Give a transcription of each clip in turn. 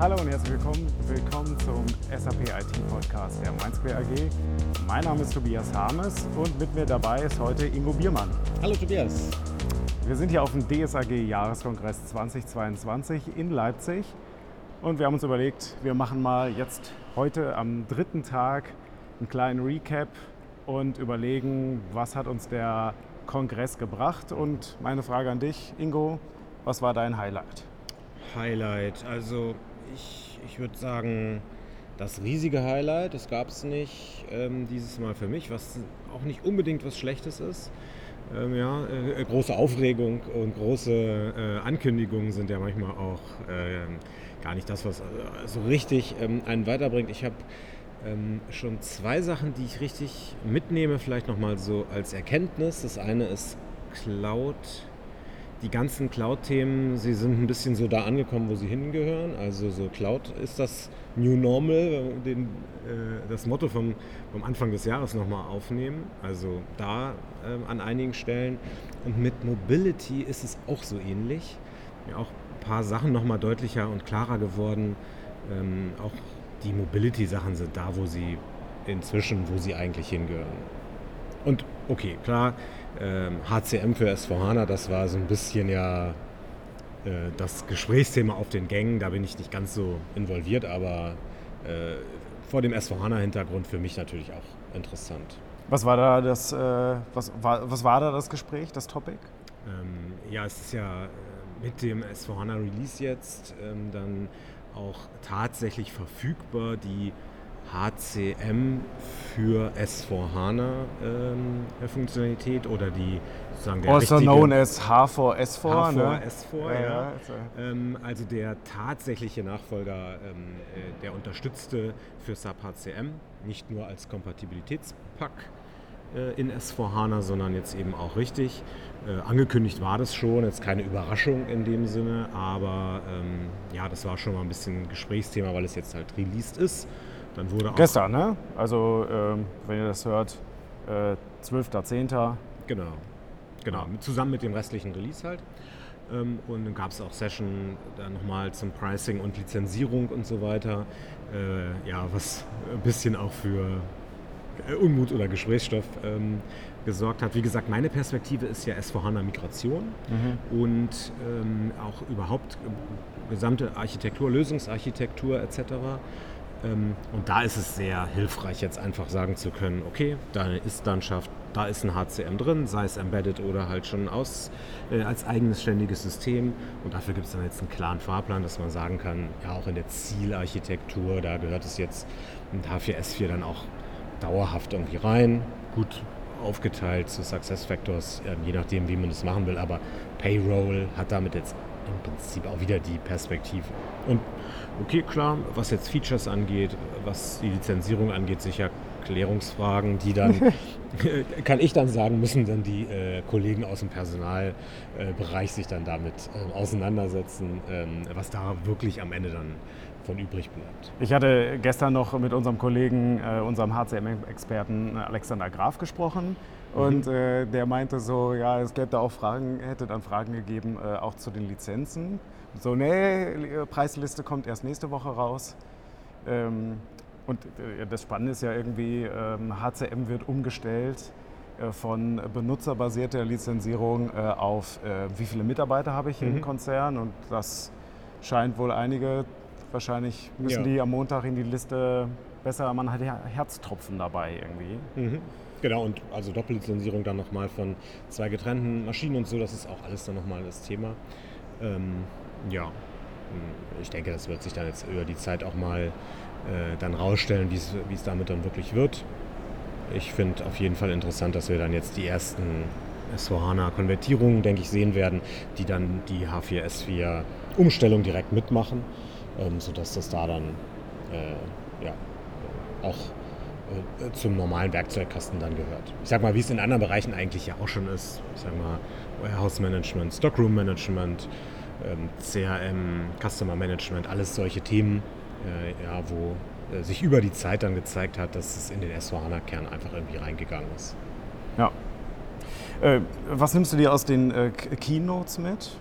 Hallo und herzlich willkommen, willkommen zum SAP IT Podcast der Mainsquare AG. Mein Name ist Tobias Harmes und mit mir dabei ist heute Ingo Biermann. Hallo Tobias. Wir sind hier auf dem DSAG Jahreskongress 2022 in Leipzig und wir haben uns überlegt, wir machen mal jetzt heute am dritten Tag einen kleinen Recap und überlegen, was hat uns der Kongress gebracht. Und meine Frage an dich, Ingo, was war dein Highlight? Highlight, also ich, ich würde sagen, das riesige Highlight, das gab es nicht ähm, dieses Mal für mich, was auch nicht unbedingt was Schlechtes ist. Ähm, ja, äh, große Aufregung und große äh, Ankündigungen sind ja manchmal auch äh, gar nicht das, was äh, so richtig ähm, einen weiterbringt. Ich habe ähm, schon zwei Sachen, die ich richtig mitnehme, vielleicht nochmal so als Erkenntnis. Das eine ist Cloud. Die ganzen Cloud-Themen, sie sind ein bisschen so da angekommen, wo sie hingehören. Also so Cloud ist das New Normal, den, äh, das Motto vom, vom Anfang des Jahres nochmal aufnehmen. Also da äh, an einigen Stellen. Und mit Mobility ist es auch so ähnlich. Ja, auch ein paar Sachen nochmal deutlicher und klarer geworden. Ähm, auch die Mobility-Sachen sind da, wo sie inzwischen, wo sie eigentlich hingehören. Und okay, klar, HCM für S4HANA, das war so ein bisschen ja äh, das Gesprächsthema auf den Gängen. Da bin ich nicht ganz so involviert, aber äh, vor dem S4HANA-Hintergrund für mich natürlich auch interessant. Was war da das, äh, was, war, was war da das Gespräch, das Topic? Ähm, ja, es ist ja mit dem S4HANA Release jetzt ähm, dann auch tatsächlich verfügbar, die HCM für S4HANA ähm, Funktionalität oder die sozusagen der also known as H4S4. H4S4, ne? ja. ja. Ähm, also der tatsächliche Nachfolger, ähm, äh, der unterstützte für SAP HCM, nicht nur als Kompatibilitätspack äh, in S4HANA, sondern jetzt eben auch richtig. Äh, angekündigt war das schon, jetzt keine Überraschung in dem Sinne, aber ähm, ja, das war schon mal ein bisschen Gesprächsthema, weil es jetzt halt released ist. Dann wurde Gestern, ne? Also, ähm, wenn ihr das hört, äh, 12.10. Genau, genau, zusammen mit dem restlichen Release halt. Ähm, und dann gab es auch Session dann nochmal zum Pricing und Lizenzierung und so weiter. Äh, ja, was ein bisschen auch für äh, Unmut oder Gesprächsstoff ähm, gesorgt hat. Wie gesagt, meine Perspektive ist ja S4HANA-Migration mhm. und ähm, auch überhaupt äh, gesamte Architektur, Lösungsarchitektur etc. Ähm, und da ist es sehr hilfreich, jetzt einfach sagen zu können, okay, da ist Landschaft, da ist ein HCM drin, sei es embedded oder halt schon aus, äh, als eigenes ständiges System. Und dafür gibt es dann jetzt einen klaren Fahrplan, dass man sagen kann, ja auch in der Zielarchitektur, da gehört es jetzt mit H4S4 dann auch dauerhaft irgendwie rein. Gut aufgeteilt zu Success Factors, je nachdem, wie man das machen will. Aber Payroll hat damit jetzt im Prinzip auch wieder die Perspektive. Und okay, klar, was jetzt Features angeht, was die Lizenzierung angeht, sicher Klärungsfragen, die dann, kann ich dann sagen, müssen dann die äh, Kollegen aus dem Personalbereich äh, sich dann damit äh, auseinandersetzen, ähm, was da wirklich am Ende dann von übrig bleibt. Ich hatte gestern noch mit unserem Kollegen, äh, unserem HCM-Experten Alexander Graf gesprochen. Mhm. Und äh, der meinte so, ja, es gäbe da auch Fragen, hätte dann Fragen gegeben, äh, auch zu den Lizenzen. So, nee, Preisliste kommt erst nächste Woche raus. Ähm, und äh, das Spannende ist ja irgendwie, ähm, HCM wird umgestellt äh, von benutzerbasierter Lizenzierung äh, auf, äh, wie viele Mitarbeiter habe ich mhm. im Konzern. Und das scheint wohl einige Wahrscheinlich müssen ja. die am Montag in die Liste besser, man hat Herztropfen dabei irgendwie. Mhm. Genau, und also Doppellizenzierung dann nochmal von zwei getrennten Maschinen und so, das ist auch alles dann nochmal das Thema. Ähm, ja, ich denke, das wird sich dann jetzt über die Zeit auch mal äh, dann rausstellen, wie es damit dann wirklich wird. Ich finde auf jeden Fall interessant, dass wir dann jetzt die ersten S4HANA-Konvertierungen, denke ich, sehen werden, die dann die H4S4-Umstellung direkt mitmachen ähm, sodass das da dann äh, ja, auch zum normalen Werkzeugkasten dann gehört. Ich sag mal, wie es in anderen Bereichen eigentlich ja auch schon ist. Ich sag mal, Warehouse Management, Stockroom Management, ähm, CRM, Customer Management, alles solche Themen, äh, ja, wo äh, sich über die Zeit dann gezeigt hat, dass es in den S4HANA-Kern einfach irgendwie reingegangen ist. Ja. Äh, was nimmst du dir aus den äh, Keynotes mit?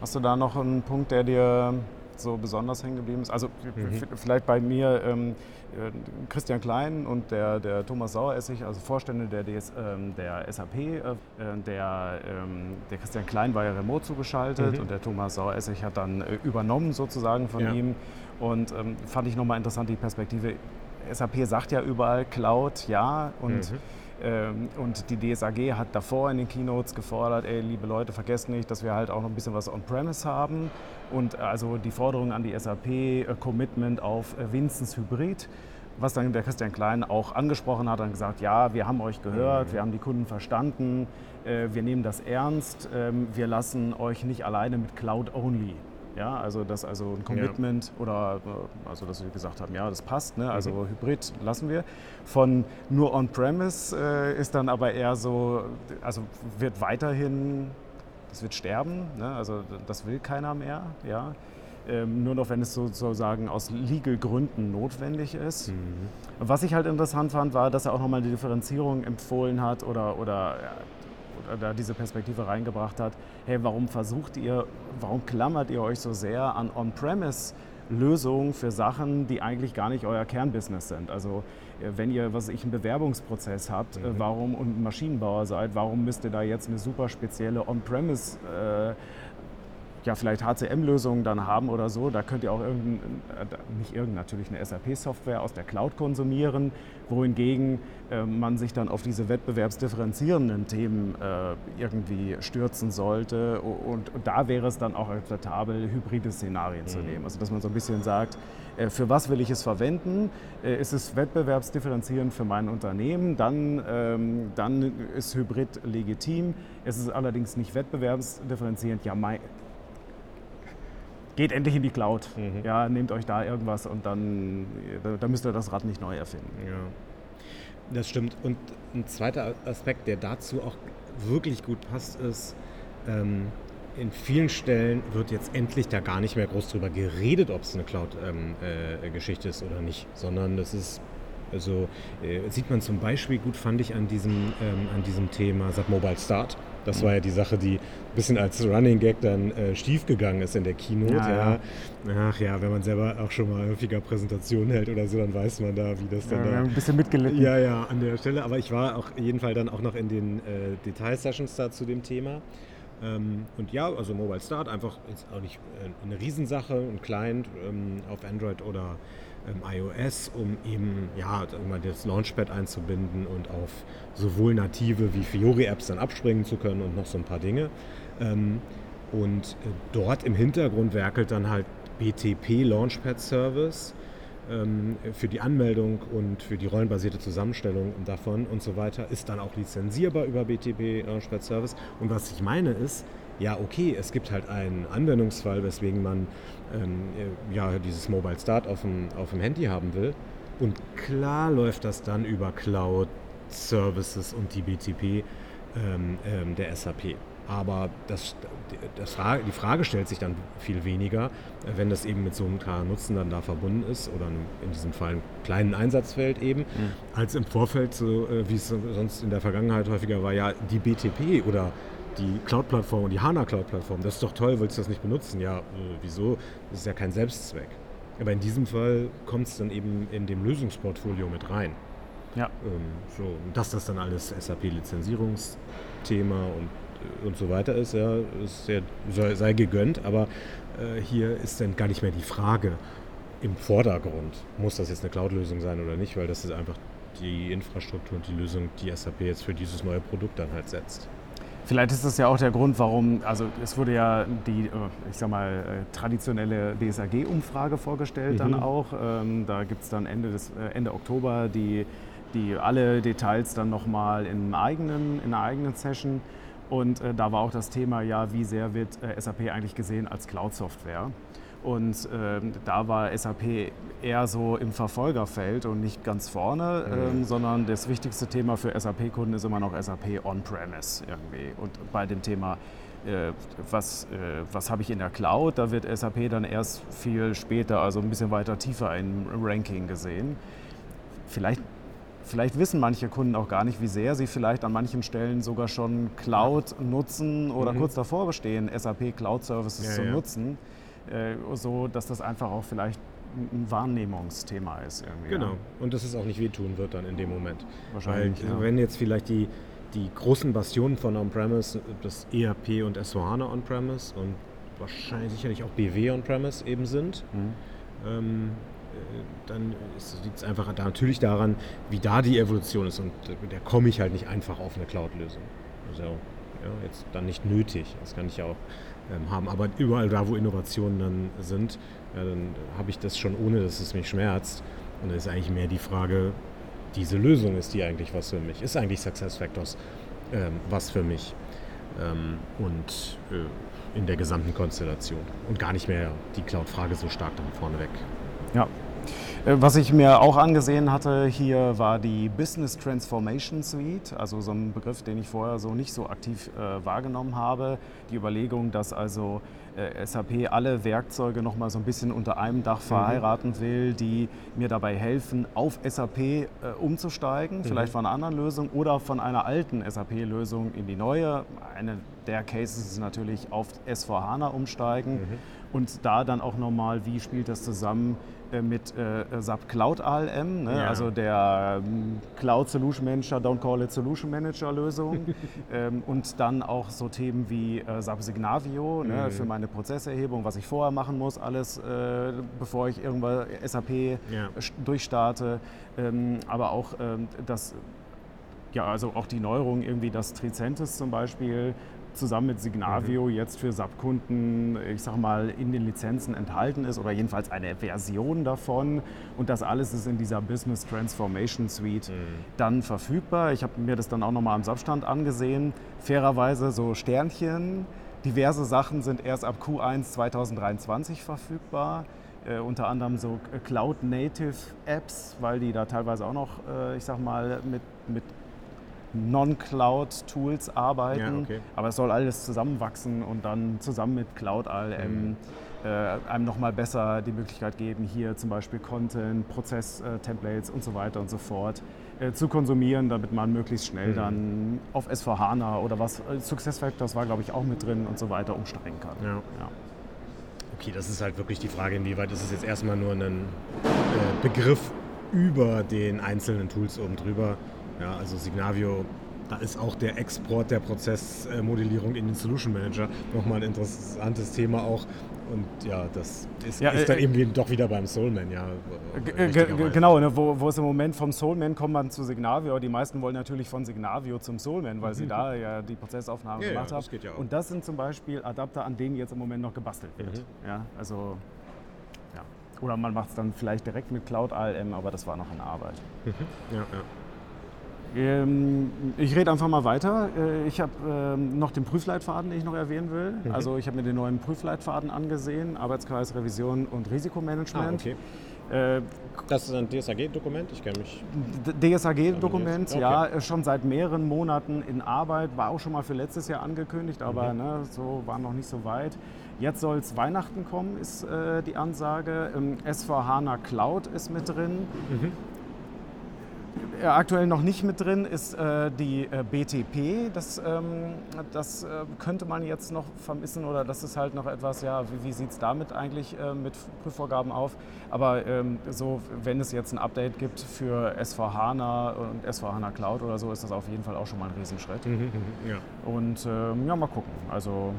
Hast du da noch einen Punkt, der dir so besonders hängen geblieben ist. Also mhm. vielleicht bei mir ähm, äh, Christian Klein und der, der Thomas Saueressig, also Vorstände der, DS, ähm, der SAP. Äh, der, ähm, der Christian Klein war ja remote zugeschaltet mhm. und der Thomas Saueressig hat dann äh, übernommen sozusagen von ja. ihm. Und ähm, fand ich nochmal interessant die Perspektive. SAP sagt ja überall Cloud, ja, und mhm und die DSAG hat davor in den Keynotes gefordert, ey, liebe Leute, vergesst nicht, dass wir halt auch noch ein bisschen was on-premise haben. Und also die Forderung an die SAP, äh, Commitment auf äh, wenigstens Hybrid was dann der Christian Klein auch angesprochen hat, und gesagt, ja, wir haben euch gehört, mhm. wir haben die Kunden verstanden, äh, wir nehmen das ernst, ähm, wir lassen euch nicht alleine mit Cloud Only. Ja, also das also ein Commitment ja. oder äh, also dass wir gesagt haben, ja, das passt, ne? also mhm. Hybrid lassen wir. Von nur On-Premise äh, ist dann aber eher so, also wird weiterhin, das wird sterben, ne? also das will keiner mehr, ja. Ähm, nur noch wenn es sozusagen aus Legal Gründen notwendig ist. Mhm. Was ich halt interessant fand, war, dass er auch nochmal die Differenzierung empfohlen hat oder, oder da diese Perspektive reingebracht hat, hey, warum versucht ihr, warum klammert ihr euch so sehr an On-Premise? Lösungen für Sachen, die eigentlich gar nicht euer Kernbusiness sind. Also äh, wenn ihr, was ich, einen Bewerbungsprozess habt, äh, mhm. warum und Maschinenbauer seid, warum müsst ihr da jetzt eine super spezielle On-Premise äh, ja, vielleicht HCM-Lösungen dann haben oder so. Da könnt ihr auch irgendein, äh, nicht irgendein, natürlich eine SAP-Software aus der Cloud konsumieren, wohingegen äh, man sich dann auf diese wettbewerbsdifferenzierenden Themen äh, irgendwie stürzen sollte. Und, und, da wäre es dann auch akzeptabel, hybride Szenarien mhm. zu nehmen. Also dass man so ein bisschen sagt, äh, für was will ich es verwenden? Äh, ist es wettbewerbsdifferenzierend für mein Unternehmen? Dann, ähm, dann ist Hybrid legitim. Es ist allerdings nicht wettbewerbsdifferenzierend. Ja, mein, geht endlich in die Cloud. Mhm. Ja, nehmt euch da irgendwas und dann, da, müsst ihr das Rad nicht neu erfinden. Ja. Das stimmt. Und ein zweiter Aspekt, der dazu auch wirklich gut passt, ist, ähm, in vielen Stellen wird jetzt endlich da gar nicht mehr groß drüber geredet, ob es eine Cloud-Geschichte ähm, äh, ist oder nicht, sondern es ist also äh, sieht man zum Beispiel gut, fand ich an diesem, ähm, an diesem Thema SAP Mobile Start. Das war ja die Sache, die ein bisschen als Running Gag dann äh, gegangen ist in der Keynote. Ja, ja. Ach ja, wenn man selber auch schon mal häufiger Präsentationen hält oder so, dann weiß man da, wie das dann ja, da... Ein bisschen mitgelitten. Ja, ja, an der Stelle. Aber ich war auch jedenfalls dann auch noch in den äh, Detail-Sessions da zu dem Thema. Ähm, und ja, also Mobile Start einfach ist auch nicht äh, eine Riesensache, ein Client ähm, auf Android oder iOS, um eben ja, das Launchpad einzubinden und auf sowohl native wie Fiori-Apps dann abspringen zu können und noch so ein paar Dinge. Ähm, und äh, dort im Hintergrund werkelt dann halt BTP Launchpad Service ähm, für die Anmeldung und für die rollenbasierte Zusammenstellung davon und so weiter, ist dann auch lizenzierbar über BTP Launchpad Service. Und was ich meine ist, ja, okay, es gibt halt einen Anwendungsfall, weswegen man ähm, ja, dieses Mobile Start auf dem, auf dem Handy haben will. Und klar läuft das dann über Cloud Services und die BTP ähm, ähm, der SAP. Aber das, das die Frage stellt sich dann viel weniger, wenn das eben mit so einem klaren Nutzen dann da verbunden ist oder in diesem Fall einem kleinen Einsatzfeld eben, mhm. als im Vorfeld, so, äh, wie es sonst in der Vergangenheit häufiger war, ja, die BTP oder die Cloud-Plattform und die HANA Cloud-Plattform, das ist doch toll, willst du das nicht benutzen? Ja, äh, wieso? Das ist ja kein Selbstzweck. Aber in diesem Fall kommt es dann eben in dem Lösungsportfolio mit rein. Ja. Ähm, so, dass das dann alles SAP-Lizenzierungsthema und, äh, und so weiter ist, ja, ist ja, sei, sei gegönnt, aber äh, hier ist dann gar nicht mehr die Frage im Vordergrund, muss das jetzt eine Cloud-Lösung sein oder nicht, weil das ist einfach die Infrastruktur und die Lösung, die SAP jetzt für dieses neue Produkt dann halt setzt. Vielleicht ist das ja auch der Grund, warum, also es wurde ja die, äh, ich sag mal, äh, traditionelle DSAG-Umfrage vorgestellt mhm. dann auch. Ähm, da gibt es dann Ende, des, äh, Ende Oktober die, die alle Details dann nochmal in, eigenen, in einer eigenen Session. Und da war auch das Thema, ja, wie sehr wird SAP eigentlich gesehen als Cloud-Software? Und ähm, da war SAP eher so im Verfolgerfeld und nicht ganz vorne, mhm. ähm, sondern das wichtigste Thema für SAP-Kunden ist immer noch SAP On-Premise irgendwie. Und bei dem Thema, äh, was, äh, was habe ich in der Cloud, da wird SAP dann erst viel später, also ein bisschen weiter tiefer im Ranking gesehen. Vielleicht Vielleicht wissen manche Kunden auch gar nicht, wie sehr sie vielleicht an manchen Stellen sogar schon Cloud nutzen oder mhm. kurz davor bestehen, SAP Cloud Services ja, zu ja. nutzen. Äh, so dass das einfach auch vielleicht ein Wahrnehmungsthema ist. Irgendwie, genau, ja. und dass es auch nicht wehtun wird dann in dem Moment. Wahrscheinlich. Weil, ja. Wenn jetzt vielleicht die, die großen Bastionen von On-Premise, das ERP und S4HANA On-Premise und wahrscheinlich sicherlich auch BW On-Premise eben sind, mhm. ähm, äh, dann liegt es einfach da natürlich daran, wie da die Evolution ist. Und da komme ich halt nicht einfach auf eine Cloud-Lösung. Also ja, jetzt dann nicht nötig. Das kann ich ja auch ähm, haben. Aber überall da, wo Innovationen dann sind, ja, dann habe ich das schon ohne, dass es mich schmerzt. Und dann ist eigentlich mehr die Frage, diese Lösung ist die eigentlich was für mich? Ist eigentlich Success Factors ähm, was für mich? Ähm, und äh, in der gesamten Konstellation. Und gar nicht mehr die Cloud-Frage so stark dann vorneweg. Ja, was ich mir auch angesehen hatte hier war die Business Transformation Suite, also so ein Begriff, den ich vorher so nicht so aktiv äh, wahrgenommen habe. Die Überlegung, dass also äh, SAP alle Werkzeuge nochmal so ein bisschen unter einem Dach mhm. verheiraten mhm. will, die mir dabei helfen, auf SAP äh, umzusteigen, mhm. vielleicht von einer anderen Lösung oder von einer alten SAP-Lösung in die neue. Eine der Cases ist natürlich auf S4HANA umsteigen. Mhm und da dann auch nochmal, wie spielt das zusammen äh, mit äh, SAP Cloud ALM, ne? ja. also der ähm, Cloud Solution Manager, Don't Call It Solution Manager Lösung ähm, und dann auch so Themen wie äh, SAP Signavio ne? mhm. für meine Prozesserhebung, was ich vorher machen muss, alles äh, bevor ich irgendwann SAP ja. durchstarte, ähm, aber auch ähm, das ja, also auch die Neuerung irgendwie, dass Tricentis zum Beispiel zusammen mit Signavio mhm. jetzt für SAP-Kunden, ich sag mal, in den Lizenzen enthalten ist oder jedenfalls eine Version davon. Und das alles ist in dieser Business Transformation Suite mhm. dann verfügbar. Ich habe mir das dann auch nochmal am SAP-Stand angesehen. Fairerweise so Sternchen. Diverse Sachen sind erst ab Q1 2023 verfügbar. Äh, unter anderem so Cloud-Native Apps, weil die da teilweise auch noch, äh, ich sag mal, mit, mit Non-Cloud-Tools arbeiten. Ja, okay. Aber es soll alles zusammenwachsen und dann zusammen mit Cloud ALM mhm. äh, einem nochmal besser die Möglichkeit geben, hier zum Beispiel Content, Prozess-Templates und so weiter und so fort äh, zu konsumieren, damit man möglichst schnell mhm. dann auf S4HANA oder was, äh, SuccessFactors war glaube ich auch mit drin und so weiter umsteigen kann. Ja. Ja. Okay, das ist halt wirklich die Frage, inwieweit ist es jetzt erstmal nur ein äh, Begriff über den einzelnen Tools oben drüber ja, also Signavio, da ist auch der Export der Prozessmodellierung in den Solution Manager nochmal ein interessantes Thema auch. Und ja, das ist, ja, ist dann äh, eben doch wieder beim Soulman, ja. Genau, ne, wo, wo es im Moment vom Soulman kommt man zu Signavio. Die meisten wollen natürlich von Signavio zum Soulman, weil mhm. sie da ja die Prozessaufnahme ja, gemacht ja, haben. Ja Und das sind zum Beispiel Adapter, an denen jetzt im Moment noch gebastelt wird. Mhm. Ja, also, ja. Oder man macht es dann vielleicht direkt mit Cloud ALM, aber das war noch in Arbeit. Mhm. Ja, ich rede einfach mal weiter. Äh, ich habe ähm, noch den Prüfleitfaden, den ich noch erwähnen will. Mhm. Also ich habe mir den neuen Prüfleitfaden angesehen, Arbeitskreis Revision und Risikomanagement. Ah, okay. Äh, das ist ein DSAG-Dokument, ich kenne mich. DSAG-Dokument, okay. ja, schon seit mehreren Monaten in Arbeit, war auch schon mal für letztes Jahr angekündigt, aber mhm. ne, so war noch nicht so weit. Jetzt soll es Weihnachten kommen, ist äh, die Ansage. Ähm, SV HANA Cloud ist mit drin. Mhm. Äh, aktuell noch nicht mit drin ist äh, die äh, BTP. Das, ähm, das äh, könnte man jetzt noch vermissen oder das ist halt noch etwas, ja, wie, wie sieht es damit eigentlich äh, mit Prüfvorgaben auf? Aber ähm, so, wenn es jetzt ein Update gibt für S4HANA und S4HANA Cloud oder so, ist das auf jeden Fall auch schon mal ein Riesenschritt. Mhm, mhm ja. Und ähm, ja, mal gucken. Also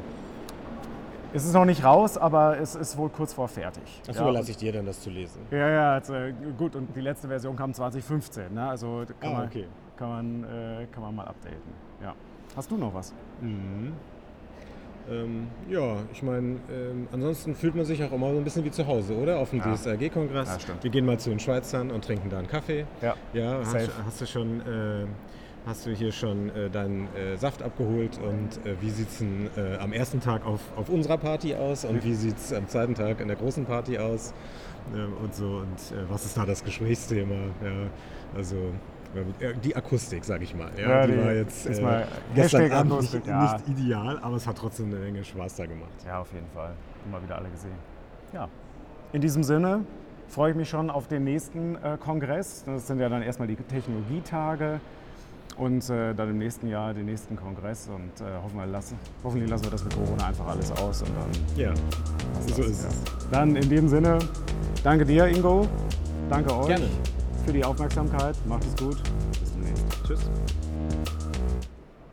es ist noch nicht raus, aber es ist wohl kurz vor fertig. Achso, ja, überlasse ich dir dann, das zu lesen. Ja, ja, also, gut. Und die letzte Version kam 2015. Ne? Also kann, ah, man, okay. kann, man, äh, kann man mal updaten. Ja. Hast du noch was? Mhm. Ähm, ja, ich meine, ähm, ansonsten fühlt man sich auch immer so ein bisschen wie zu Hause, oder? Auf dem ja. DSRG-Kongress. Ja, Wir gehen mal zu den Schweizern und trinken da einen Kaffee. Ja, ja hast, hast, du schon äh, hast du hier schon äh, deinen äh, Saft abgeholt und äh, wie sieht es äh, am ersten Tag auf, auf unserer Party aus und wie sieht es am zweiten Tag in der großen Party aus äh, und so und äh, was ist da das Gesprächsthema? Ja, also die Akustik, sag ich mal. Ja, ja die, die, war jetzt äh, gestern Abend nicht, ja. nicht, ideal, aber es hat trotzdem eine Menge Spaß da gemacht. Ja, auf jeden Fall. Immer wieder alle gesehen. Ja. In diesem Sinne freue ich mich schon auf den nächsten äh, Kongress. Das sind ja dann erstmal die Technologietage. Und äh, dann im nächsten Jahr den nächsten Kongress und äh, hoffen wir lassen, hoffentlich lassen wir das mit Corona einfach alles aus und dann. Ja, so das, ist ja. es. Dann in dem Sinne, danke dir, Ingo. Danke euch Gerne. für die Aufmerksamkeit. Macht es gut. Bis demnächst. Tschüss.